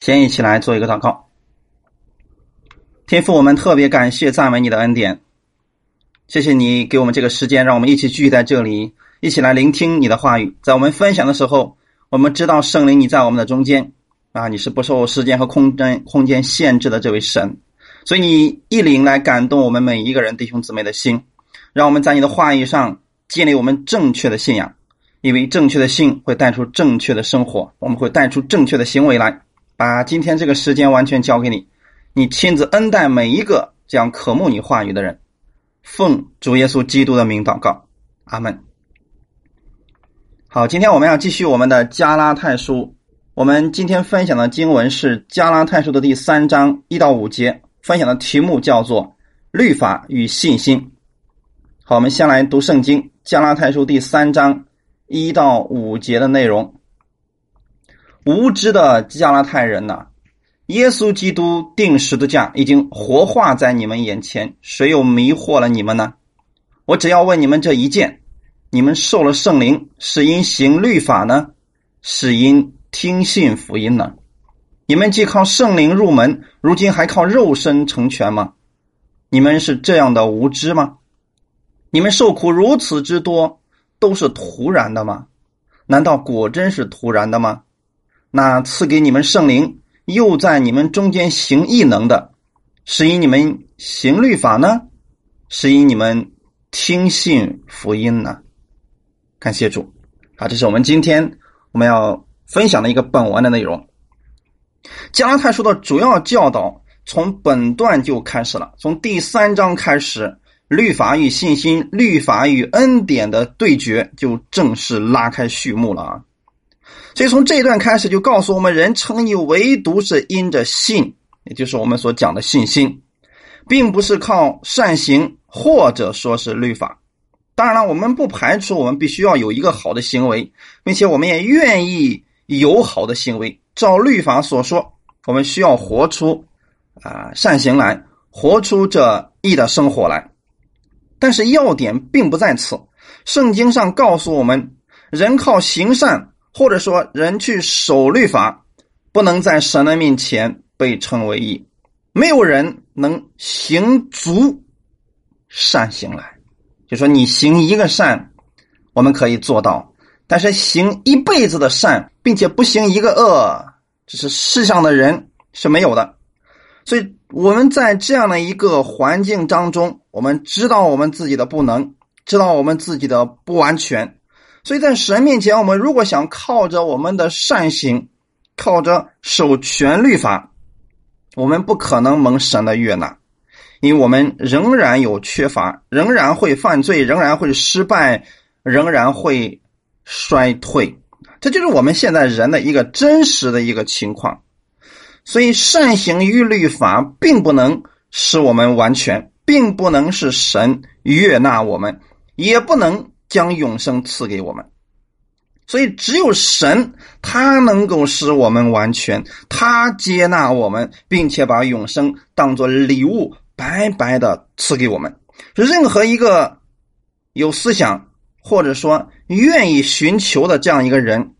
先一起来做一个祷告。天父，我们特别感谢赞美你的恩典，谢谢你给我们这个时间，让我们一起聚在这里，一起来聆听你的话语。在我们分享的时候，我们知道圣灵你在我们的中间啊，你是不受时间和空间空间限制的这位神，所以你一灵来感动我们每一个人弟兄姊妹的心，让我们在你的话语上建立我们正确的信仰，因为正确的信会带出正确的生活，我们会带出正确的行为来。把今天这个时间完全交给你，你亲自恩待每一个这样渴慕你话语的人。奉主耶稣基督的名祷告，阿门。好，今天我们要继续我们的加拉太书。我们今天分享的经文是加拉太书的第三章一到五节，分享的题目叫做“律法与信心”。好，我们先来读圣经，加拉太书第三章一到五节的内容。无知的加拉太人呐，耶稣基督定十字架已经活化在你们眼前，谁又迷惑了你们呢？我只要问你们这一件：你们受了圣灵，是因行律法呢，是因听信福音呢？你们既靠圣灵入门，如今还靠肉身成全吗？你们是这样的无知吗？你们受苦如此之多，都是突然的吗？难道果真是突然的吗？那赐给你们圣灵，又在你们中间行异能的，是因你们行律法呢，是因你们听信福音呢？感谢主，好，这是我们今天我们要分享的一个本文的内容。加拉太书的主要教导从本段就开始了，从第三章开始，律法与信心、律法与恩典的对决就正式拉开序幕了啊。所以从这一段开始，就告诉我们，人称义唯独是因着信，也就是我们所讲的信心，并不是靠善行或者说是律法。当然了，我们不排除我们必须要有一个好的行为，并且我们也愿意有好的行为。照律法所说，我们需要活出啊善行来，活出这义的生活来。但是要点并不在此，圣经上告诉我们，人靠行善。或者说，人去守律法，不能在神的面前被称为义。没有人能行足善行来，就说你行一个善，我们可以做到；但是行一辈子的善，并且不行一个恶，这是世上的人是没有的。所以我们在这样的一个环境当中，我们知道我们自己的不能，知道我们自己的不完全。所以在神面前，我们如果想靠着我们的善行，靠着守全律法，我们不可能蒙神的悦纳，因为我们仍然有缺乏，仍然会犯罪，仍然会失败，仍然会衰退。这就是我们现在人的一个真实的一个情况。所以善行与律法并不能使我们完全，并不能使神悦纳我们，也不能。将永生赐给我们，所以只有神，他能够使我们完全，他接纳我们，并且把永生当做礼物白白的赐给我们。任何一个有思想或者说愿意寻求的这样一个人，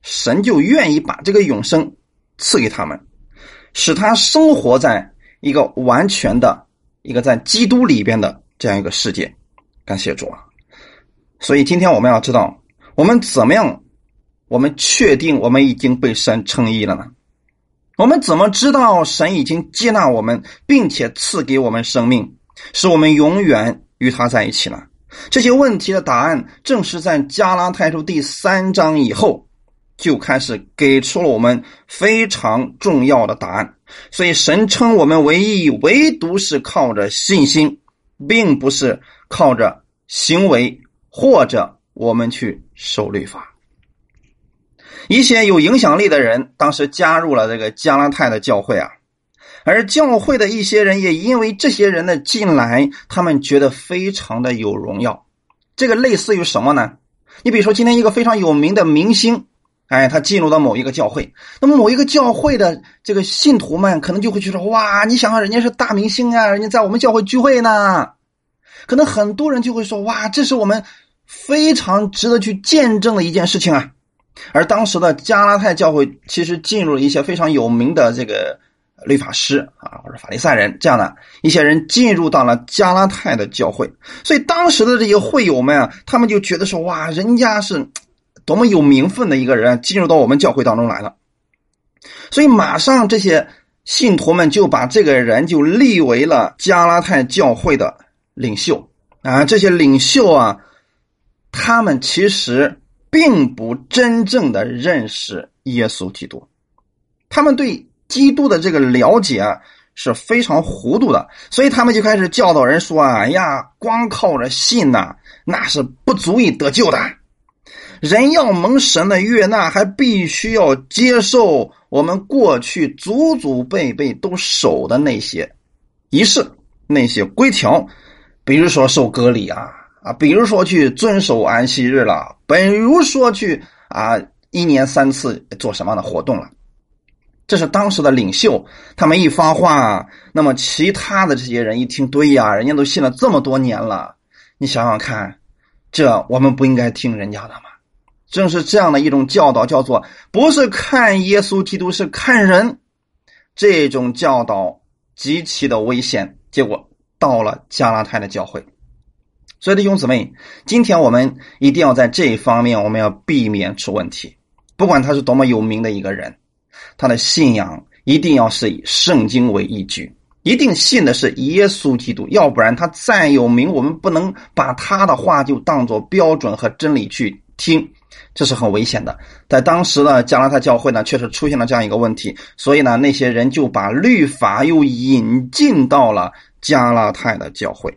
神就愿意把这个永生赐给他们，使他生活在一个完全的一个在基督里边的这样一个世界。感谢主啊！所以今天我们要知道，我们怎么样？我们确定我们已经被神称义了呢？我们怎么知道神已经接纳我们，并且赐给我们生命，使我们永远与他在一起了？这些问题的答案，正是在加拉太书第三章以后就开始给出了我们非常重要的答案。所以神称我们为义，唯独是靠着信心，并不是靠着行为。或者我们去守律法，一些有影响力的人当时加入了这个加拉太的教会啊，而教会的一些人也因为这些人的进来，他们觉得非常的有荣耀。这个类似于什么呢？你比如说今天一个非常有名的明星，哎，他进入到某一个教会，那么某一个教会的这个信徒们可能就会觉得哇，你想想人家是大明星啊，人家在我们教会聚会呢，可能很多人就会说哇，这是我们。非常值得去见证的一件事情啊！而当时的加拉太教会其实进入了一些非常有名的这个律法师啊，或者法利赛人这样的一些人进入到了加拉太的教会，所以当时的这些会友们啊，他们就觉得说哇，人家是多么有名分的一个人进入到我们教会当中来了，所以马上这些信徒们就把这个人就立为了加拉太教会的领袖。啊，这些领袖啊，他们其实。并不真正的认识耶稣基督，他们对基督的这个了解是非常糊涂的，所以他们就开始教导人说：“啊，哎呀，光靠着信呐，那是不足以得救的。人要蒙神的悦纳，还必须要接受我们过去祖祖辈辈都守的那些仪式、那些规条，比如说受割礼啊。”啊，比如说去遵守安息日了，比如说去啊一年三次做什么样的活动了，这是当时的领袖他们一发话，那么其他的这些人一听，对呀，人家都信了这么多年了，你想想看，这我们不应该听人家的吗？正是这样的一种教导，叫做不是看耶稣基督，是看人，这种教导极其的危险。结果到了加拉太的教会。所以弟兄姊妹，今天我们一定要在这一方面，我们要避免出问题。不管他是多么有名的一个人，他的信仰一定要是以圣经为依据，一定信的是耶稣基督。要不然他再有名，我们不能把他的话就当做标准和真理去听，这是很危险的。在当时的加拉太教会呢，确实出现了这样一个问题，所以呢，那些人就把律法又引进到了加拉太的教会。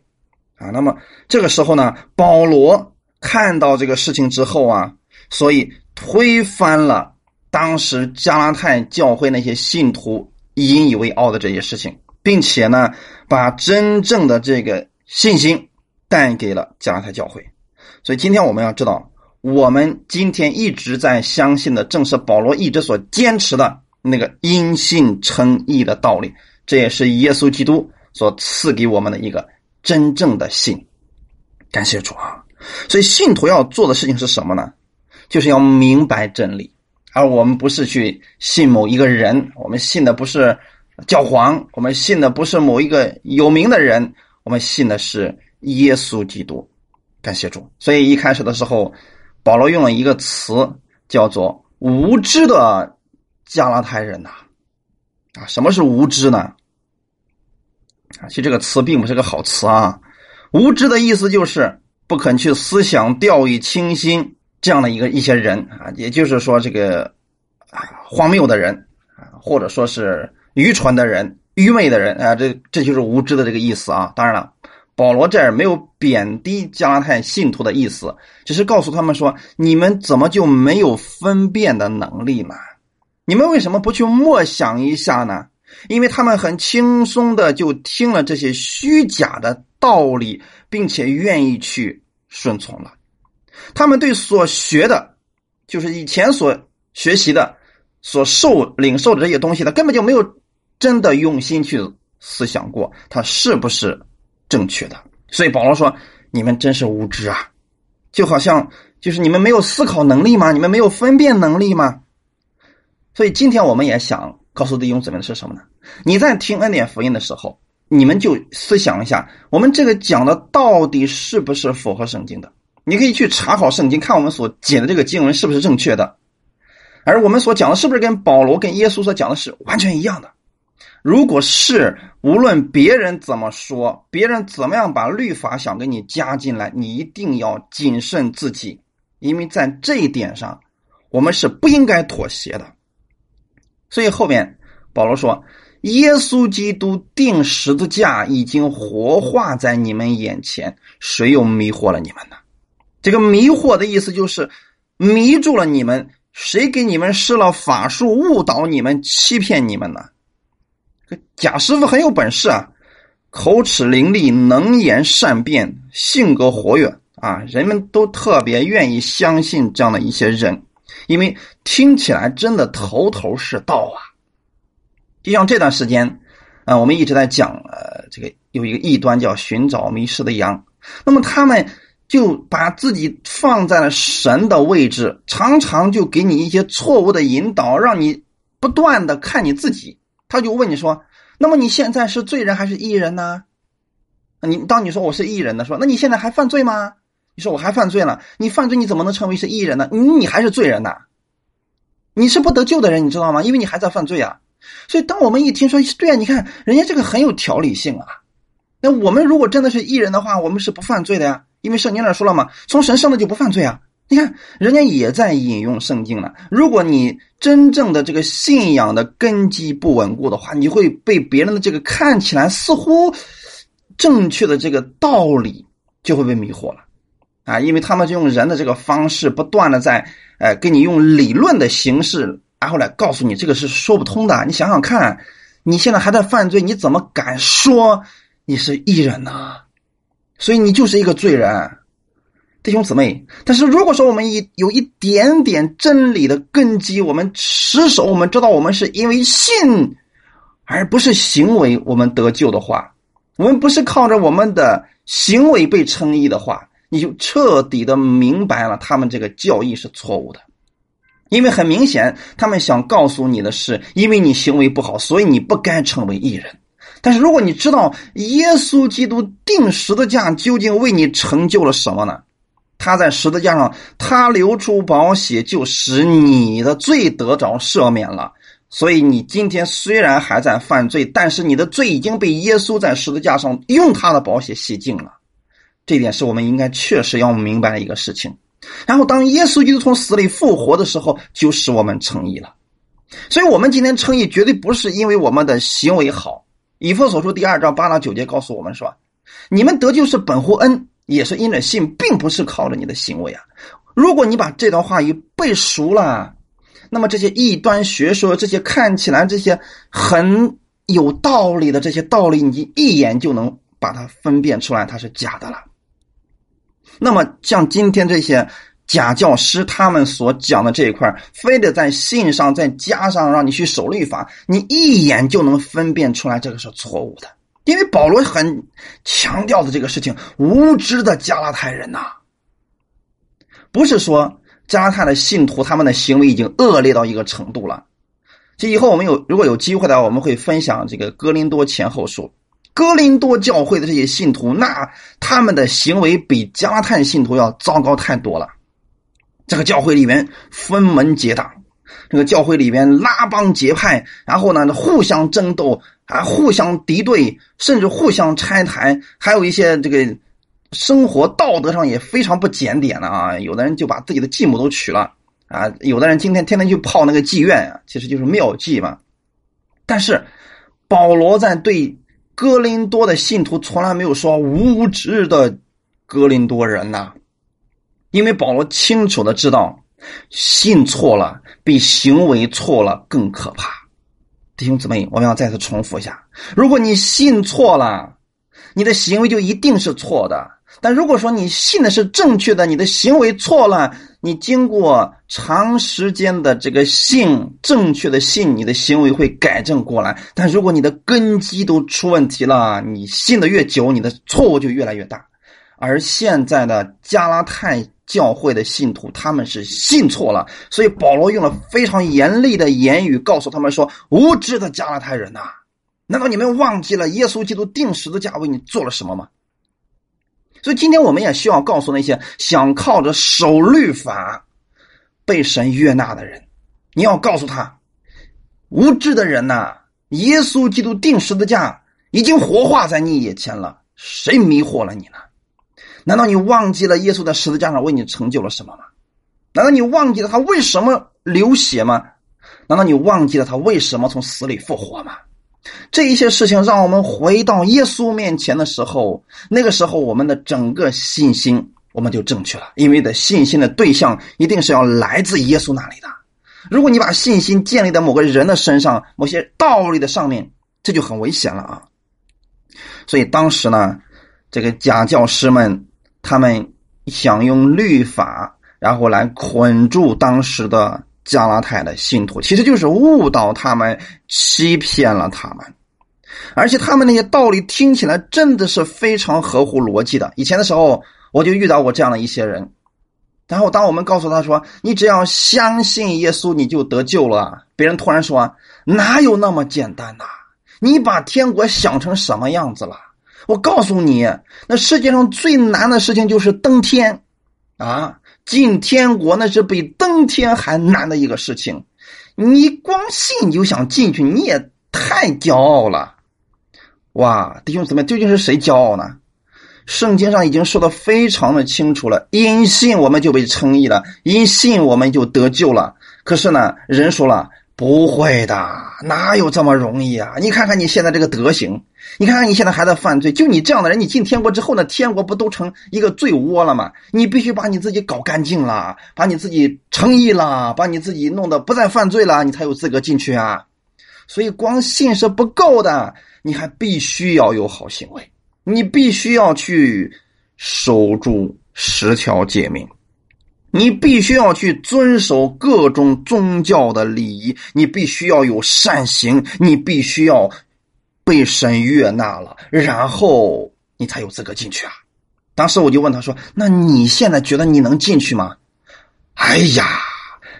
啊，那么这个时候呢，保罗看到这个事情之后啊，所以推翻了当时加拉太教会那些信徒引以为傲的这些事情，并且呢，把真正的这个信心带给了加拉太教会。所以今天我们要知道，我们今天一直在相信的，正是保罗一直所坚持的那个因信称义的道理。这也是耶稣基督所赐给我们的一个。真正的信，感谢主啊！所以信徒要做的事情是什么呢？就是要明白真理，而我们不是去信某一个人，我们信的不是教皇，我们信的不是某一个有名的人，我们信的是耶稣基督。感谢主！所以一开始的时候，保罗用了一个词，叫做“无知的加拉太人”呐。啊，什么是无知呢？啊，其实这个词并不是个好词啊。无知的意思就是不肯去思想、掉以轻心这样的一个一些人啊，也就是说这个荒谬的人啊，或者说是愚蠢的人、愚昧的人啊，这这就是无知的这个意思啊。当然了，保罗这儿没有贬低加拉太信徒的意思，只是告诉他们说：你们怎么就没有分辨的能力呢？你们为什么不去默想一下呢？因为他们很轻松的就听了这些虚假的道理，并且愿意去顺从了。他们对所学的，就是以前所学习的、所受领受的这些东西呢，根本就没有真的用心去思想过，它是不是正确的。所以保罗说：“你们真是无知啊！就好像就是你们没有思考能力吗？你们没有分辨能力吗？”所以今天我们也想。告诉弟兄姊妹是什么呢？你在听恩典福音的时候，你们就思想一下，我们这个讲的到底是不是符合圣经的？你可以去查考圣经，看我们所解的这个经文是不是正确的，而我们所讲的是不是跟保罗、跟耶稣所讲的是完全一样的？如果是，无论别人怎么说，别人怎么样把律法想给你加进来，你一定要谨慎自己，因为在这一点上，我们是不应该妥协的。所以后面保罗说：“耶稣基督定十字架已经活化在你们眼前，谁又迷惑了你们呢？”这个迷惑的意思就是迷住了你们，谁给你们施了法术误导你们、欺骗你们呢？贾师傅很有本事啊，口齿伶俐，能言善辩，性格活跃啊，人们都特别愿意相信这样的一些人。因为听起来真的头头是道啊，就像这段时间，啊，我们一直在讲，呃，这个有一个异端叫寻找迷失的羊，那么他们就把自己放在了神的位置，常常就给你一些错误的引导，让你不断的看你自己。他就问你说：“那么你现在是罪人还是义人呢？”你当你说我是义人的说，那你现在还犯罪吗？你说我还犯罪了，你犯罪你怎么能成为是义人呢？你你还是罪人呢？你是不得救的人，你知道吗？因为你还在犯罪啊。所以当我们一听说，对啊，你看人家这个很有条理性啊。那我们如果真的是义人的话，我们是不犯罪的呀。因为圣经那说了嘛，从神生的就不犯罪啊。你看人家也在引用圣经了。如果你真正的这个信仰的根基不稳固的话，你会被别人的这个看起来似乎正确的这个道理就会被迷惑了啊！因为他们就用人的这个方式，不断的在呃给你用理论的形式，然后来告诉你这个是说不通的。你想想看，你现在还在犯罪，你怎么敢说你是义人呢？所以你就是一个罪人，弟兄姊妹。但是如果说我们一有一点点真理的根基，我们持守，我们知道我们是因为信，而不是行为，我们得救的话，我们不是靠着我们的行为被称义的话，你就彻底的明白了，他们这个教义是错误的。因为很明显，他们想告诉你的是，因为你行为不好，所以你不该成为艺人。但是，如果你知道耶稣基督定十字架究竟为你成就了什么呢？他在十字架上，他流出宝血，就使你的罪得着赦免了。所以，你今天虽然还在犯罪，但是你的罪已经被耶稣在十字架上用他的宝血洗净了。这点是我们应该确实要明白的一个事情。然后，当耶稣基督从死里复活的时候，就使我们称义了。所以，我们今天称义绝对不是因为我们的行为好。以弗所书第二章八到九节告诉我们说：“你们得救是本乎恩，也是因着信，并不是靠着你的行为啊。”如果你把这段话语背熟了，那么这些异端学说、这些看起来这些很有道理的这些道理，你一眼就能把它分辨出来，它是假的了。那么像今天这些。假教师他们所讲的这一块，非得在信上再加上让你去守律法，你一眼就能分辨出来这个是错误的。因为保罗很强调的这个事情，无知的加拉太人呐，不是说加拉太的信徒他们的行为已经恶劣到一个程度了。这以后我们有如果有机会的话，我们会分享这个哥林多前后书，哥林多教会的这些信徒，那他们的行为比加拉太信徒要糟糕太多了。这个教会里面分门结党，这个教会里面拉帮结派，然后呢互相争斗啊，互相敌对，甚至互相拆台，还有一些这个生活道德上也非常不检点的啊。有的人就把自己的继母都娶了啊，有的人今天天天去泡那个妓院啊，其实就是妙妓嘛。但是保罗在对哥林多的信徒从来没有说无知的哥林多人呐。因为保罗清楚的知道，信错了比行为错了更可怕。弟兄姊妹，我们要再次重复一下：如果你信错了，你的行为就一定是错的；但如果说你信的是正确的，你的行为错了，你经过长时间的这个信正确的信，你的行为会改正过来。但如果你的根基都出问题了，你信的越久，你的错误就越来越大。而现在的加拉太。教会的信徒他们是信错了，所以保罗用了非常严厉的言语告诉他们说：“无知的加拉太人呐，难道你们忘记了耶稣基督定时的价为你做了什么吗？”所以今天我们也需要告诉那些想靠着守律法被神悦纳的人，你要告诉他：无知的人呐，耶稣基督定十字架已经活化在你眼前了，谁迷惑了你呢？难道你忘记了耶稣在十字架上为你成就了什么吗？难道你忘记了他为什么流血吗？难道你忘记了他为什么从死里复活吗？这一些事情让我们回到耶稣面前的时候，那个时候我们的整个信心我们就正确了，因为的信心的对象一定是要来自耶稣那里的。如果你把信心建立在某个人的身上、某些道理的上面，这就很危险了啊！所以当时呢，这个假教师们。他们想用律法，然后来捆住当时的加拉太的信徒，其实就是误导他们、欺骗了他们。而且他们那些道理听起来真的是非常合乎逻辑的。以前的时候，我就遇到过这样的一些人。然后，当我们告诉他说：“你只要相信耶稣，你就得救了。”别人突然说：“哪有那么简单呐？你把天国想成什么样子了？”我告诉你，那世界上最难的事情就是登天，啊，进天国那是比登天还难的一个事情。你光信你就想进去，你也太骄傲了。哇，弟兄姊妹，究竟是谁骄傲呢？圣经上已经说的非常的清楚了，因信我们就被称义了，因信我们就得救了。可是呢，人说了不会的，哪有这么容易啊？你看看你现在这个德行，你看看你现在还在犯罪，就你这样的人，你进天国之后呢，天国不都成一个罪窝了吗？你必须把你自己搞干净了，把你自己诚意了，把你自己弄得不再犯罪了，你才有资格进去啊。所以光信是不够的，你还必须要有好行为。你必须要去守住十条诫命，你必须要去遵守各种宗教的礼仪，你必须要有善行，你必须要被神悦纳了，然后你才有资格进去啊！当时我就问他说：“那你现在觉得你能进去吗？”哎呀，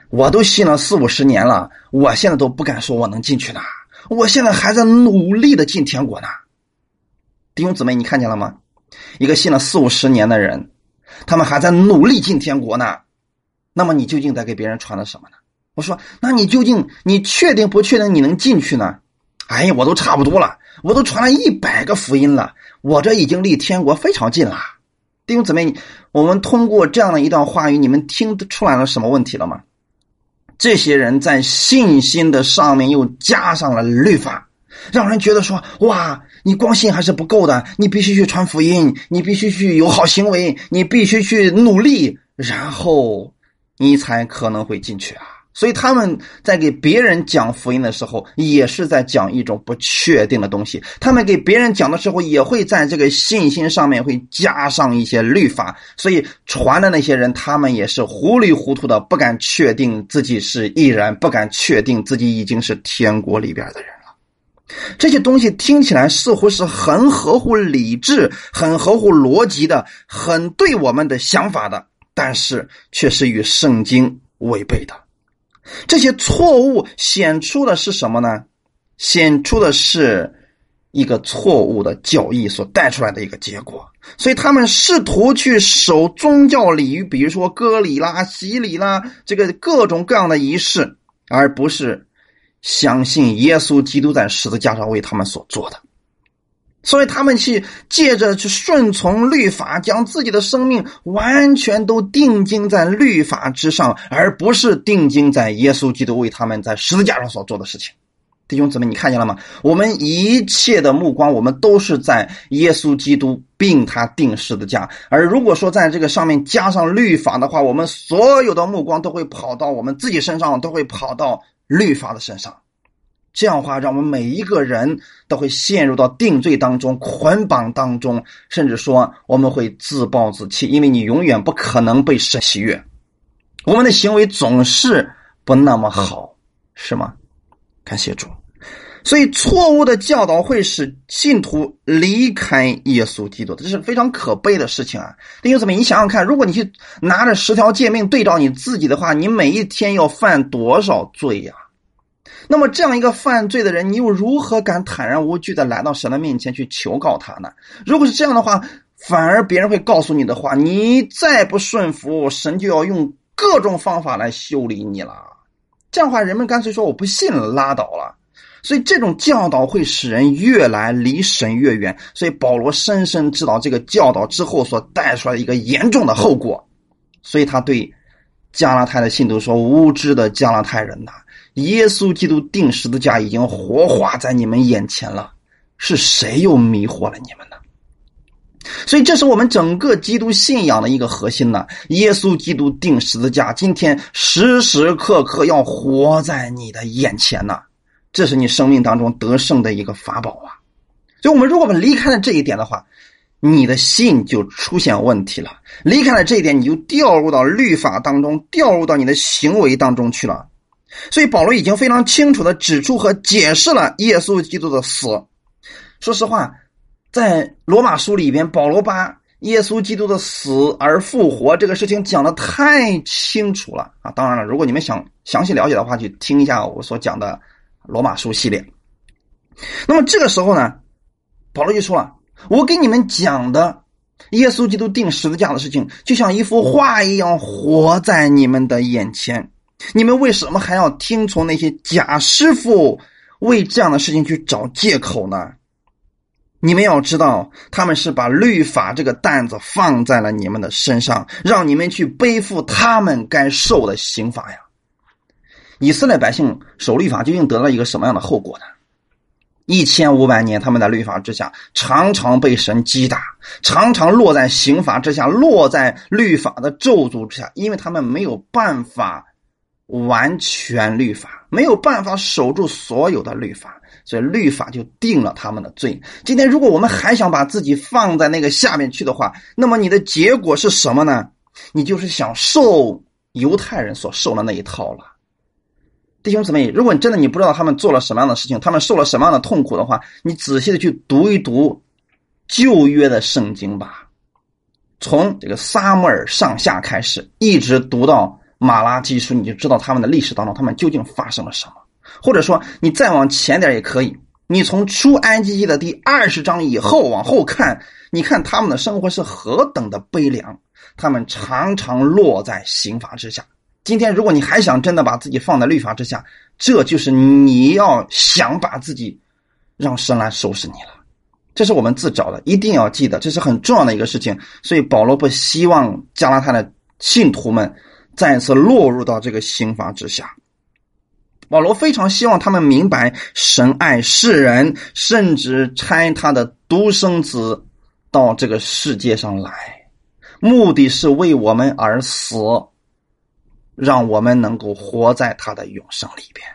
我都信了四五十年了，我现在都不敢说我能进去呢，我现在还在努力的进天国呢。弟兄姊妹，你看见了吗？一个信了四五十年的人，他们还在努力进天国呢。那么你究竟在给别人传的什么呢？我说，那你究竟你确定不确定你能进去呢？哎呀，我都差不多了，我都传了一百个福音了，我这已经离天国非常近了。弟兄姊妹，我们通过这样的一段话语，你们听出来了什么问题了吗？这些人在信心的上面又加上了律法，让人觉得说哇。你光信还是不够的，你必须去传福音，你必须去有好行为，你必须去努力，然后你才可能会进去啊。所以他们在给别人讲福音的时候，也是在讲一种不确定的东西。他们给别人讲的时候，也会在这个信心上面会加上一些律法。所以传的那些人，他们也是糊里糊涂的，不敢确定自己是艺人，不敢确定自己已经是天国里边的人了。这些东西听起来似乎是很合乎理智、很合乎逻辑的、很对我们的想法的，但是却是与圣经违背的。这些错误显出的是什么呢？显出的是一个错误的教义所带出来的一个结果。所以他们试图去守宗教礼仪，比如说割礼啦、洗礼啦，这个各种各样的仪式，而不是。相信耶稣基督在十字架上为他们所做的，所以他们去借着去顺从律法，将自己的生命完全都定睛在律法之上，而不是定睛在耶稣基督为他们在十字架上所做的事情。弟兄姊妹，你看见了吗？我们一切的目光，我们都是在耶稣基督并他定十字架。而如果说在这个上面加上律法的话，我们所有的目光都会跑到我们自己身上，都会跑到。律法的身上，这样的话，让我们每一个人都会陷入到定罪当中、捆绑当中，甚至说我们会自暴自弃，因为你永远不可能被神喜悦。我们的行为总是不那么好，是吗？感谢主。所以，错误的教导会使信徒离开耶稣基督，这是非常可悲的事情啊！弟兄姊妹，你想想看，如果你去拿着十条诫命对照你自己的话，你每一天要犯多少罪呀？那么，这样一个犯罪的人，你又如何敢坦然无惧的来到神的面前去求告他呢？如果是这样的话，反而别人会告诉你的话，你再不顺服，神就要用各种方法来修理你了。这样的话，人们干脆说我不信，拉倒了。所以这种教导会使人越来离神越远。所以保罗深深知道这个教导之后所带出来的一个严重的后果。所以他对加拉太的信徒说：“无知的加拉太人呐，耶稣基督定十字架已经活化在你们眼前了，是谁又迷惑了你们呢？”所以这是我们整个基督信仰的一个核心呢。耶稣基督定十字架，今天时时刻刻要活在你的眼前呢。这是你生命当中得胜的一个法宝啊！所以，我们如果我们离开了这一点的话，你的信就出现问题了。离开了这一点，你就掉入到律法当中，掉入到你的行为当中去了。所以，保罗已经非常清楚的指出和解释了耶稣基督的死。说实话，在罗马书里边，保罗把耶稣基督的死而复活这个事情讲的太清楚了啊！当然了，如果你们想详细了解的话，去听一下我所讲的罗马书系列。那么这个时候呢，保罗就说了：“我给你们讲的耶稣基督定十字架的事情，就像一幅画一样，活在你们的眼前。你们为什么还要听从那些假师傅为这样的事情去找借口呢？”你们要知道，他们是把律法这个担子放在了你们的身上，让你们去背负他们该受的刑罚呀。以色列百姓守律法究竟得了一个什么样的后果呢？一千五百年，他们在律法之下，常常被神击打，常常落在刑罚之下，落在律法的咒诅之下，因为他们没有办法完全律法，没有办法守住所有的律法。所以律法就定了他们的罪。今天如果我们还想把自己放在那个下面去的话，那么你的结果是什么呢？你就是想受犹太人所受的那一套了。弟兄姊妹，如果你真的你不知道他们做了什么样的事情，他们受了什么样的痛苦的话，你仔细的去读一读旧约的圣经吧，从这个撒母耳上下开始，一直读到马拉基书，你就知道他们的历史当中他们究竟发生了什么。或者说，你再往前点也可以。你从出埃及记的第二十章以后往后看，你看他们的生活是何等的悲凉，他们常常落在刑罚之下。今天，如果你还想真的把自己放在律法之下，这就是你要想把自己让神来收拾你了。这是我们自找的，一定要记得，这是很重要的一个事情。所以保罗不希望加拉太的信徒们再次落入到这个刑罚之下。保罗非常希望他们明白，神爱世人，甚至差他的独生子到这个世界上来，目的是为我们而死，让我们能够活在他的永生里边。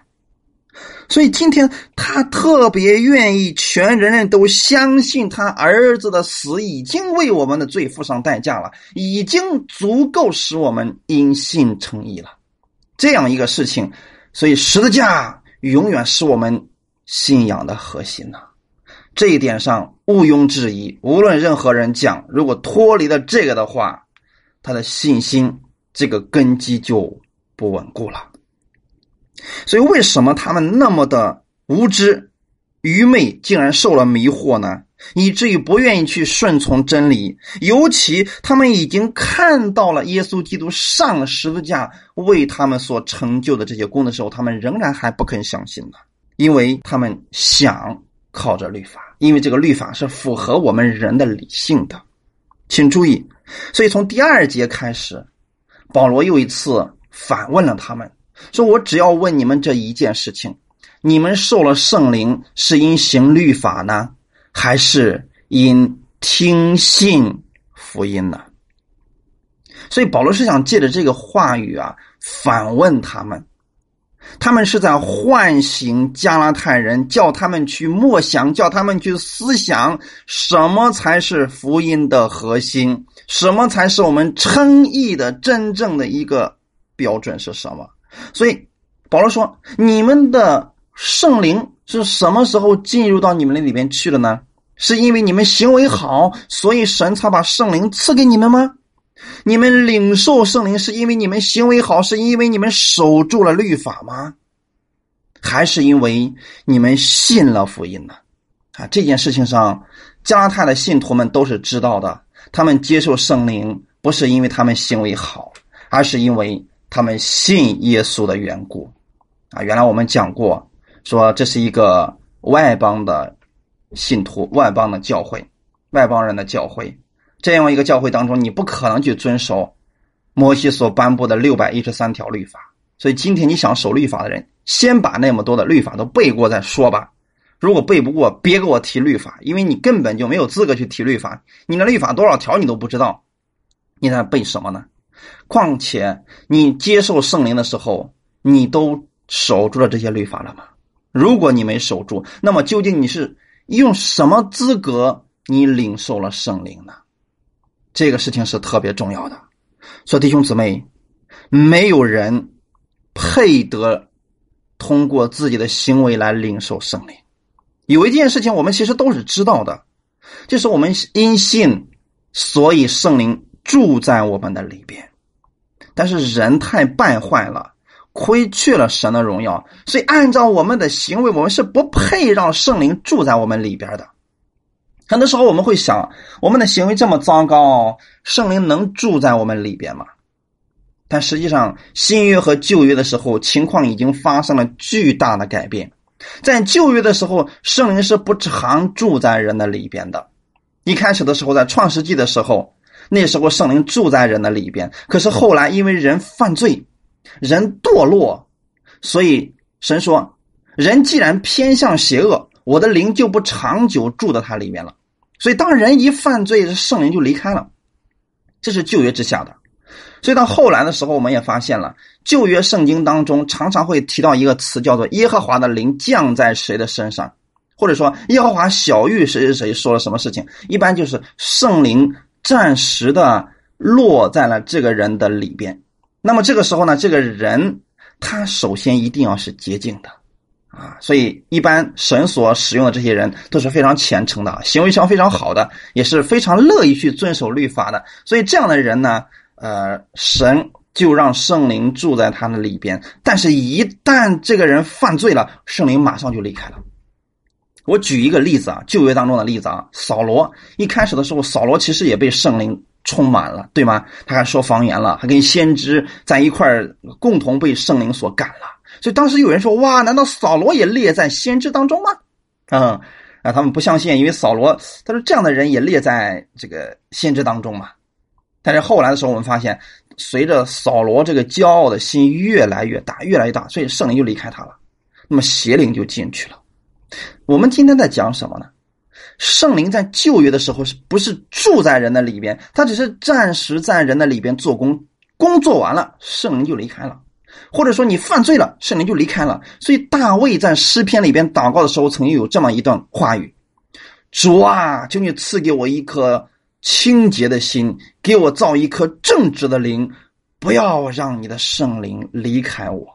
所以今天他特别愿意全人人都相信他儿子的死已经为我们的罪付上代价了，已经足够使我们因信称义了。这样一个事情。所以十字架永远是我们信仰的核心呐，这一点上毋庸置疑。无论任何人讲，如果脱离了这个的话，他的信心这个根基就不稳固了。所以，为什么他们那么的无知、愚昧，竟然受了迷惑呢？以至于不愿意去顺从真理，尤其他们已经看到了耶稣基督上十字架为他们所成就的这些功的时候，他们仍然还不肯相信呢，因为他们想靠着律法，因为这个律法是符合我们人的理性的。请注意，所以从第二节开始，保罗又一次反问了他们，说我只要问你们这一件事情：你们受了圣灵是因行律法呢？还是因听信福音呢？所以保罗是想借着这个话语啊，反问他们。他们是在唤醒加拉太人，叫他们去默想，叫他们去思想，什么才是福音的核心？什么才是我们称义的真正的一个标准是什么？所以保罗说：“你们的圣灵。”是什么时候进入到你们那里边去了呢？是因为你们行为好，所以神才把圣灵赐给你们吗？你们领受圣灵是因为你们行为好，是因为你们守住了律法吗？还是因为你们信了福音呢？啊，这件事情上，加拉太的信徒们都是知道的。他们接受圣灵不是因为他们行为好，而是因为他们信耶稣的缘故。啊，原来我们讲过。说这是一个外邦的信徒，外邦的教会，外邦人的教会。这样一个教会当中，你不可能去遵守摩西所颁布的六百一十三条律法。所以今天你想守律法的人，先把那么多的律法都背过再说吧。如果背不过，别给我提律法，因为你根本就没有资格去提律法。你的律法多少条你都不知道，你在背什么呢？况且你接受圣灵的时候，你都守住了这些律法了吗？如果你没守住，那么究竟你是用什么资格你领受了圣灵呢？这个事情是特别重要的。说弟兄姊妹，没有人配得通过自己的行为来领受圣灵。有一件事情我们其实都是知道的，就是我们因信所以圣灵住在我们的里边。但是人太败坏了，亏去了神的荣耀，所以按照我们的行为，我们是不配让圣灵住在我们里边的。很多时候我们会想，我们的行为这么糟糕，圣灵能住在我们里边吗？但实际上，新约和旧约的时候，情况已经发生了巨大的改变。在旧约的时候，圣灵是不常住在人的里边的。一开始的时候，在创世纪的时候，那时候圣灵住在人的里边。可是后来，因为人犯罪，人堕落，所以神说：“人既然偏向邪恶，我的灵就不长久住在他里面了。”所以，当人一犯罪，圣灵就离开了。这是旧约之下的。所以到后来的时候，我们也发现了旧约圣经当中常常会提到一个词，叫做“耶和华的灵降在谁的身上”，或者说“耶和华小玉谁谁谁说了什么事情”，一般就是圣灵暂时的落在了这个人的里边。那么这个时候呢，这个人他首先一定要是洁净的。啊，所以一般神所使用的这些人都是非常虔诚的，行为上非常好的，也是非常乐意去遵守律法的。所以这样的人呢，呃，神就让圣灵住在他的里边。但是，一旦这个人犯罪了，圣灵马上就离开了。我举一个例子啊，旧约当中的例子啊，扫罗一开始的时候，扫罗其实也被圣灵充满了，对吗？他还说方言了，还跟先知在一块共同被圣灵所感了。所以当时有人说：“哇，难道扫罗也列在先知当中吗？”嗯，啊，他们不相信，因为扫罗他说这样的人也列在这个先知当中嘛。但是后来的时候，我们发现，随着扫罗这个骄傲的心越来越大，越来越大，所以圣灵就离开他了，那么邪灵就进去了。我们今天在讲什么呢？圣灵在旧约的时候是不是住在人的里边？他只是暂时在人的里边做工，工作完了，圣灵就离开了。或者说你犯罪了，圣灵就离开了。所以大卫在诗篇里边祷告的时候，曾经有这么一段话语：“主啊，求你赐给我一颗清洁的心，给我造一颗正直的灵，不要让你的圣灵离开我。”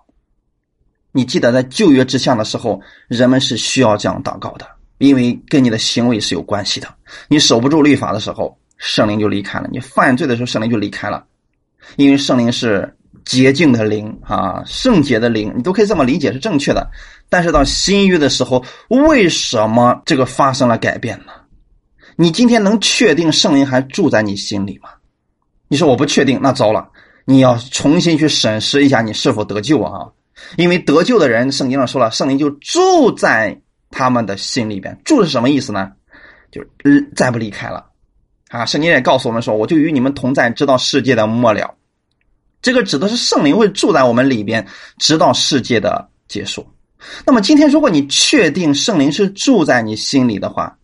你记得在旧约之下的时候，人们是需要这样祷告的，因为跟你的行为是有关系的。你守不住律法的时候，圣灵就离开了；你犯罪的时候，圣灵就离开了，因为圣灵是。洁净的灵啊，圣洁的灵，你都可以这么理解是正确的。但是到新约的时候，为什么这个发生了改变呢？你今天能确定圣灵还住在你心里吗？你说我不确定，那糟了，你要重新去审视一下你是否得救啊！因为得救的人，圣经上说了，圣灵就住在他们的心里边。住是什么意思呢？就是再不离开了啊！圣经也告诉我们说，我就与你们同在，直到世界的末了。这个指的是圣灵会住在我们里边，直到世界的结束。那么今天，如果你确定圣灵是住在你心里的话，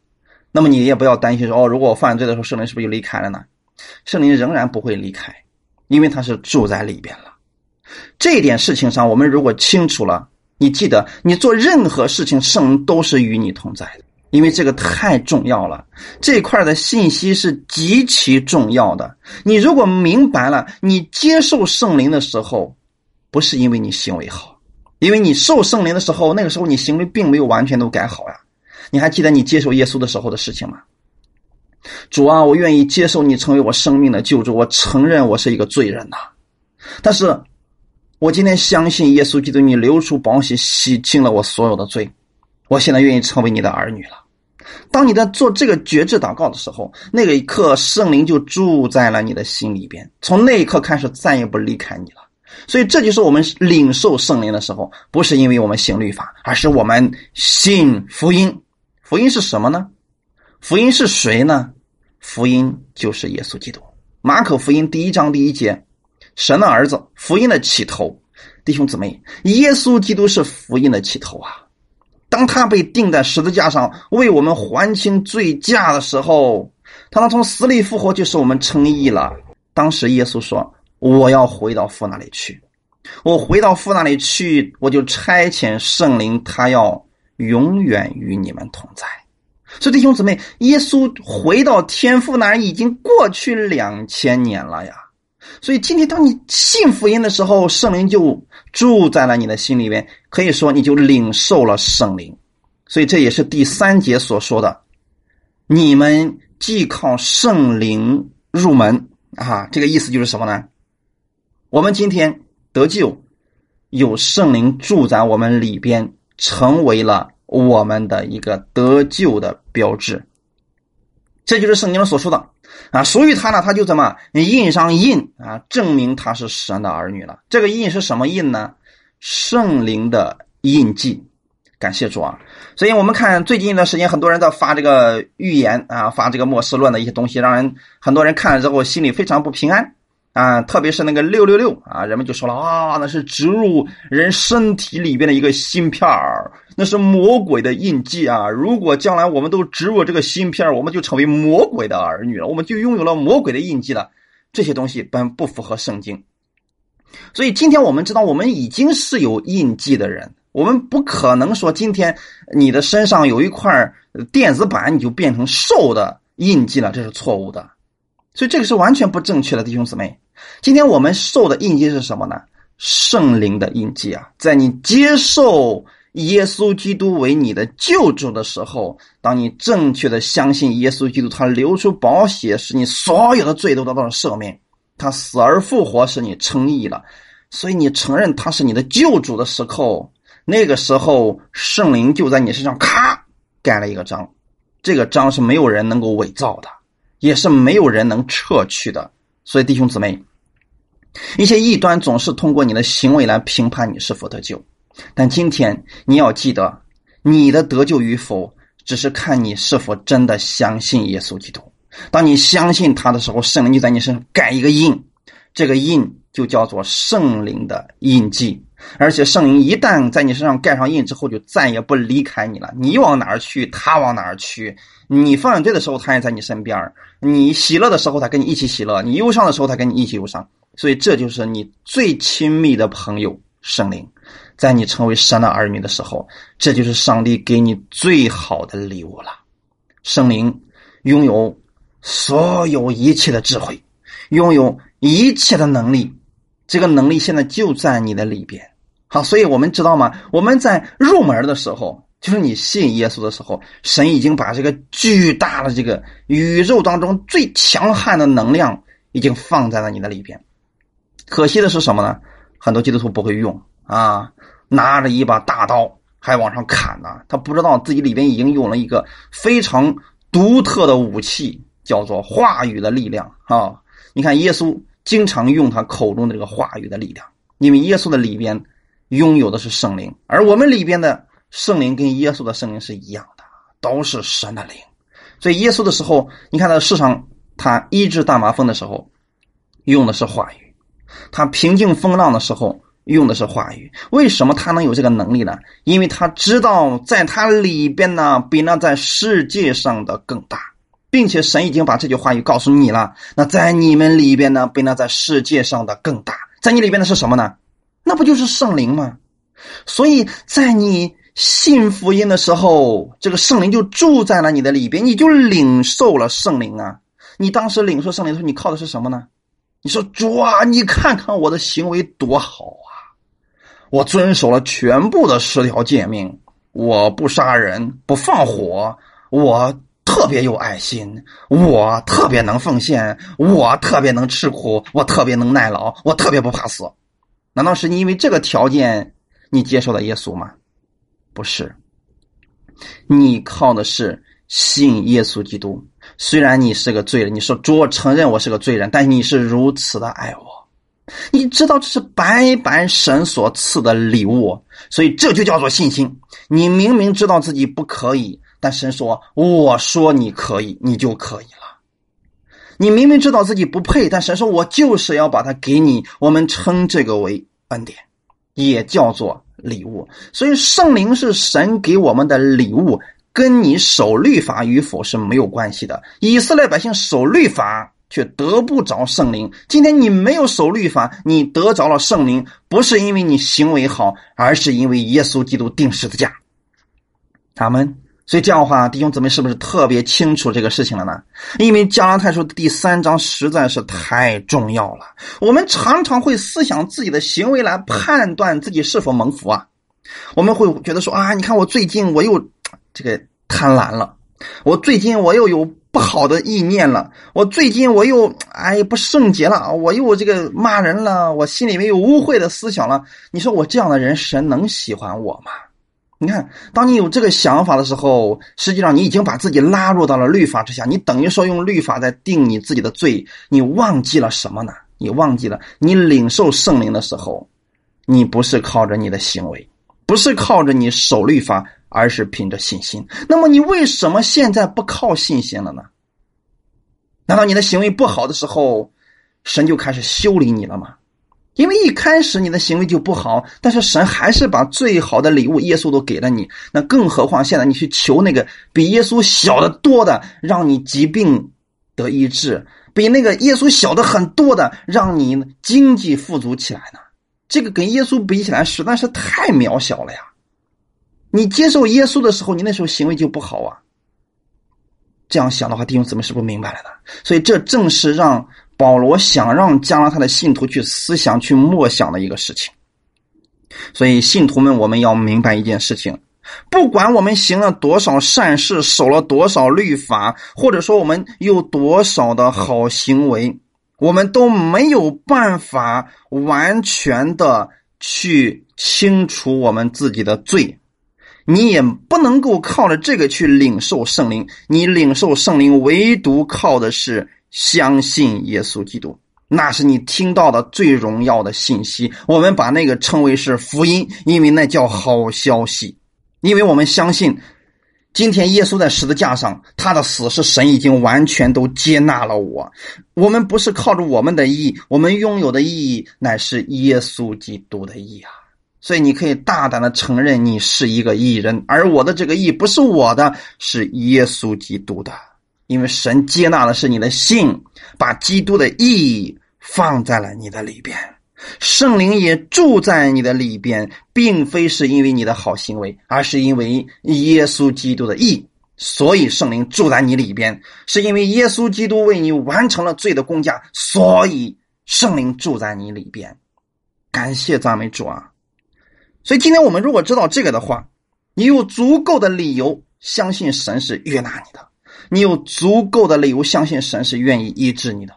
那么你也不要担心说哦，如果我犯罪的时候，圣灵是不是就离开了呢？圣灵仍然不会离开，因为他是住在里边了。这点事情上，我们如果清楚了，你记得，你做任何事情，圣灵都是与你同在的。因为这个太重要了，这块的信息是极其重要的。你如果明白了，你接受圣灵的时候，不是因为你行为好，因为你受圣灵的时候，那个时候你行为并没有完全都改好呀。你还记得你接受耶稣的时候的事情吗？主啊，我愿意接受你成为我生命的救主，我承认我是一个罪人呐。但是，我今天相信耶稣基督，你流出宝血洗净了我所有的罪，我现在愿意成为你的儿女了。当你在做这个觉知祷告的时候，那个一刻圣灵就住在了你的心里边，从那一刻开始再也不离开你了。所以这就是我们领受圣灵的时候，不是因为我们行律法，而是我们信福音。福音是什么呢？福音是谁呢？福音就是耶稣基督。马可福音第一章第一节，神的儿子，福音的起头。弟兄姊妹，耶稣基督是福音的起头啊。当他被钉在十字架上为我们还清罪价的时候，他能从死里复活，就是我们称义了。当时耶稣说：“我要回到父那里去，我回到父那里去，我就差遣圣灵，他要永远与你们同在。”所以弟兄姊妹，耶稣回到天父那儿已经过去两千年了呀。所以今天当你信福音的时候，圣灵就。住在了你的心里面，可以说你就领受了圣灵，所以这也是第三节所说的：你们既靠圣灵入门啊，这个意思就是什么呢？我们今天得救，有圣灵住在我们里边，成为了我们的一个得救的标志。这就是圣经所说的啊，属于他呢，他就怎么印上印啊，证明他是神的儿女了。这个印是什么印呢？圣灵的印记。感谢主啊！所以我们看最近一段时间，很多人在发这个预言啊，发这个末世论的一些东西，让人很多人看了之后心里非常不平安啊。特别是那个六六六啊，人们就说了啊，那是植入人身体里边的一个芯片儿，那是魔鬼的印记啊。如果将来我们都植入这个芯片儿我们就成为魔鬼的儿女了，我们就拥有了魔鬼的印记了。这些东西本不符合圣经，所以今天我们知道，我们已经是有印记的人。我们不可能说今天你的身上有一块电子板，你就变成兽的印记了，这是错误的。所以这个是完全不正确的，弟兄姊妹。今天我们受的印记是什么呢？圣灵的印记啊，在你接受耶稣基督为你的救主的时候，当你正确的相信耶稣基督，他流出宝血，使你所有的罪都得到了赦免；他死而复活，使你称义了。所以你承认他是你的救主的时候。那个时候，圣灵就在你身上咔盖了一个章，这个章是没有人能够伪造的，也是没有人能撤去的。所以，弟兄姊妹，一些异端总是通过你的行为来评判你是否得救，但今天你要记得，你的得救与否，只是看你是否真的相信耶稣基督。当你相信他的时候，圣灵就在你身上盖一个印，这个印就叫做圣灵的印记。而且圣灵一旦在你身上盖上印之后，就再也不离开你了。你往哪儿去，他往哪儿去。你犯罪的时候，他也在你身边；你喜乐的时候，他跟你一起喜乐；你忧伤的时候，他跟你一起忧伤。所以，这就是你最亲密的朋友——圣灵。在你成为神的儿女的时候，这就是上帝给你最好的礼物了。圣灵拥有所有一切的智慧，拥有一切的能力。这个能力现在就在你的里边。好，所以我们知道吗？我们在入门的时候，就是你信耶稣的时候，神已经把这个巨大的这个宇宙当中最强悍的能量已经放在了你的里边。可惜的是什么呢？很多基督徒不会用啊，拿着一把大刀还往上砍呢。他不知道自己里边已经用了一个非常独特的武器，叫做话语的力量啊。你看，耶稣经常用他口中的这个话语的力量，因为耶稣的里边。拥有的是圣灵，而我们里边的圣灵跟耶稣的圣灵是一样的，都是神的灵。所以耶稣的时候，你看到世上他医治大麻风的时候，用的是话语；他平静风浪的时候，用的是话语。为什么他能有这个能力呢？因为他知道在他里边呢，比那在世界上的更大，并且神已经把这句话语告诉你了。那在你们里边呢，比那在世界上的更大。在你里边的是什么呢？那不就是圣灵吗？所以在你信福音的时候，这个圣灵就住在了你的里边，你就领受了圣灵啊！你当时领受圣灵的时候，你靠的是什么呢？你说主啊，你看看我的行为多好啊！我遵守了全部的十条诫命，我不杀人，不放火，我特别有爱心，我特别能奉献，我特别能吃苦，我特别能耐劳，我特别不怕死。难道是因为这个条件你接受了耶稣吗？不是，你靠的是信耶稣基督。虽然你是个罪人，你说主，我承认我是个罪人，但你是如此的爱我。你知道这是白白神所赐的礼物，所以这就叫做信心。你明明知道自己不可以，但神说：“我说你可以，你就可以了。”你明明知道自己不配，但神说：“我就是要把它给你。”我们称这个为恩典，也叫做礼物。所以圣灵是神给我们的礼物，跟你守律法与否是没有关系的。以色列百姓守律法却得不着圣灵。今天你没有守律法，你得着了圣灵，不是因为你行为好，而是因为耶稣基督定十字架。他们。所以这样的话，弟兄姊妹是不是特别清楚这个事情了呢？因为加拉太书第三章实在是太重要了。我们常常会思想自己的行为来判断自己是否蒙福啊。我们会觉得说啊，你看我最近我又这个贪婪了，我最近我又有不好的意念了，我最近我又哎不圣洁了，我又这个骂人了，我心里面有污秽的思想了。你说我这样的人，神能喜欢我吗？你看，当你有这个想法的时候，实际上你已经把自己拉入到了律法之下，你等于说用律法在定你自己的罪，你忘记了什么呢？你忘记了，你领受圣灵的时候，你不是靠着你的行为，不是靠着你守律法。而是凭着信心。那么你为什么现在不靠信心了呢？难道你的行为不好的时候，神就开始修理你了吗？因为一开始你的行为就不好，但是神还是把最好的礼物耶稣都给了你。那更何况现在你去求那个比耶稣小的多的，让你疾病得医治；比那个耶稣小的很多的，让你经济富足起来呢？这个跟耶稣比起来实在是太渺小了呀！你接受耶稣的时候，你那时候行为就不好啊。这样想的话，弟兄姊妹是不明白了呢？所以这正是让保罗想让加拉他的信徒去思想、去默想的一个事情。所以信徒们，我们要明白一件事情：不管我们行了多少善事，守了多少律法，或者说我们有多少的好行为，我们都没有办法完全的去清除我们自己的罪。你也不能够靠着这个去领受圣灵，你领受圣灵唯独靠的是相信耶稣基督，那是你听到的最荣耀的信息。我们把那个称为是福音，因为那叫好消息。因为我们相信，今天耶稣在十字架上，他的死是神已经完全都接纳了我。我们不是靠着我们的义，我们拥有的意义乃是耶稣基督的义啊。所以你可以大胆的承认你是一个义人，而我的这个义不是我的，是耶稣基督的。因为神接纳的是你的信，把基督的意义放在了你的里边，圣灵也住在你的里边，并非是因为你的好行为，而是因为耶稣基督的义。所以圣灵住在你里边，是因为耶稣基督为你完成了罪的工价，所以圣灵住在你里边。感谢赞美主啊！所以今天我们如果知道这个的话，你有足够的理由相信神是悦纳你的，你有足够的理由相信神是愿意医治你的，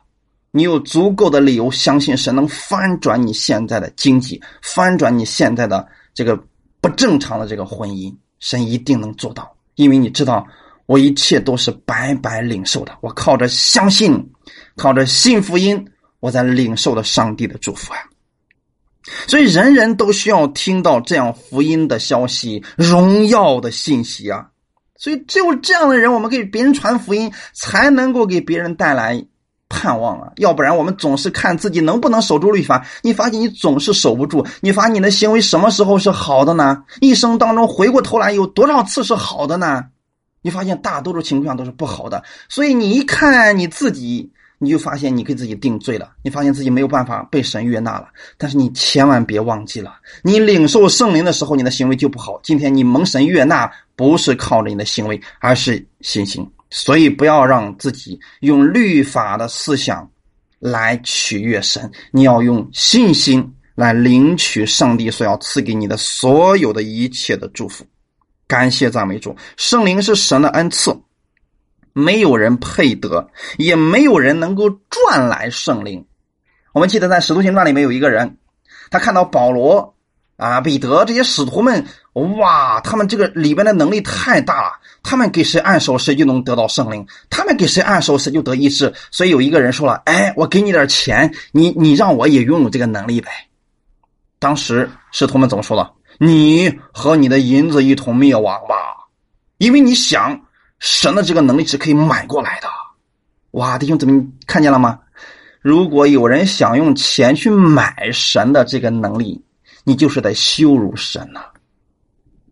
你有足够的理由相信神能翻转你现在的经济，翻转你现在的这个不正常的这个婚姻，神一定能做到，因为你知道我一切都是白白领受的，我靠着相信，靠着信福音，我在领受了上帝的祝福啊。所以，人人都需要听到这样福音的消息、荣耀的信息啊！所以，只有这样的人，我们给别人传福音，才能够给别人带来盼望啊！要不然，我们总是看自己能不能守住律法，你发现你总是守不住。你发现你的行为什么时候是好的呢？一生当中回过头来有多少次是好的呢？你发现大多数情况都是不好的。所以，你一看你自己。你就发现你给自己定罪了，你发现自己没有办法被神悦纳了。但是你千万别忘记了，你领受圣灵的时候，你的行为就不好。今天你蒙神悦纳，不是靠着你的行为，而是信心。所以不要让自己用律法的思想来取悦神，你要用信心来领取上帝所要赐给你的所有的一切的祝福。感谢赞美主，圣灵是神的恩赐。没有人配得，也没有人能够赚来圣灵。我们记得在《使徒行传》里面有一个人，他看到保罗啊、彼得这些使徒们，哇，他们这个里边的能力太大了。他们给谁按手，谁就能得到圣灵；他们给谁按手，谁就得医治。所以有一个人说了：“哎，我给你点钱，你你让我也拥有这个能力呗。”当时使徒们怎么说的？你和你的银子一同灭亡吧，因为你想。神的这个能力是可以买过来的，哇！弟兄姊妹看见了吗？如果有人想用钱去买神的这个能力，你就是在羞辱神呐，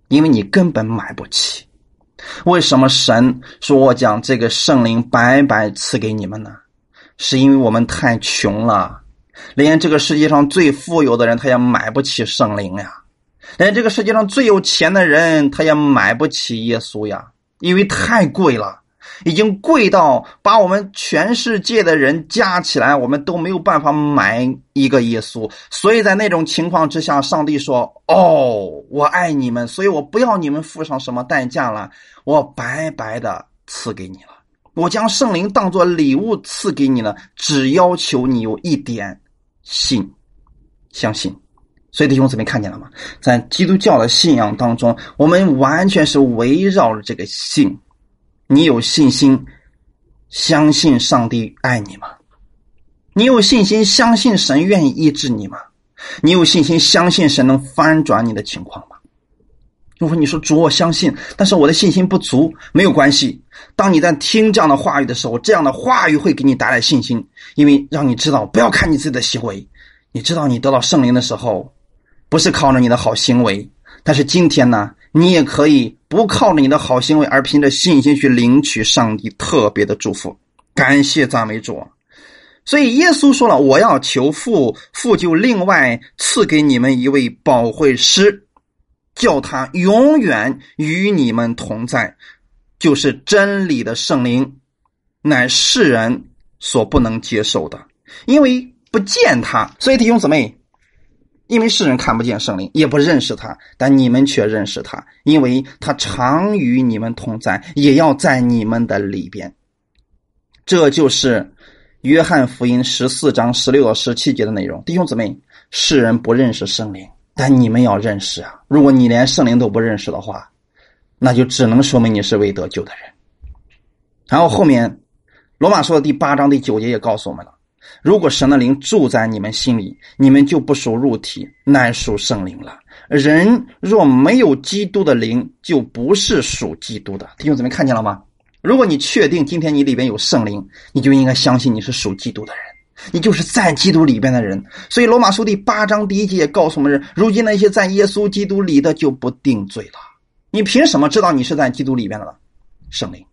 因为你根本买不起。为什么神说我将这个圣灵白白赐给你们呢？是因为我们太穷了，连这个世界上最富有的人他也买不起圣灵呀，连这个世界上最有钱的人他也买不起耶稣呀。因为太贵了，已经贵到把我们全世界的人加起来，我们都没有办法买一个耶稣。所以在那种情况之下，上帝说：“哦，我爱你们，所以我不要你们付上什么代价了，我白白的赐给你了。”我将圣灵当作礼物赐给你了，只要求你有一点信，相信。所以弟兄姊妹看见了吗？在基督教的信仰当中，我们完全是围绕着这个信。你有信心，相信上帝爱你吗？你有信心相信神愿意医治你吗？你有信心相信神能翻转你的情况吗？如果你说主，我相信，但是我的信心不足，没有关系。当你在听这样的话语的时候，这样的话语会给你带来信心，因为让你知道，不要看你自己的行为，你知道你得到圣灵的时候。不是靠着你的好行为，但是今天呢，你也可以不靠着你的好行为，而凭着信心去领取上帝特别的祝福。感谢赞美主。所以耶稣说了：“我要求父，父就另外赐给你们一位保惠师，叫他永远与你们同在，就是真理的圣灵，乃世人所不能接受的，因为不见他。所以弟兄姊妹。”因为世人看不见圣灵，也不认识他，但你们却认识他，因为他常与你们同在，也要在你们的里边。这就是约翰福音十四章十六到十七节的内容。弟兄姊妹，世人不认识圣灵，但你们要认识啊！如果你连圣灵都不认识的话，那就只能说明你是未得救的人。然后后面罗马书的第八章第九节也告诉我们了。如果神的灵住在你们心里，你们就不属肉体，乃属圣灵了。人若没有基督的灵，就不是属基督的。弟兄姊妹看见了吗？如果你确定今天你里边有圣灵，你就应该相信你是属基督的人，你就是在基督里边的人。所以罗马书第八章第一节也告诉我们：如今那些在耶稣基督里的就不定罪了。你凭什么知道你是在基督里边的呢？圣灵。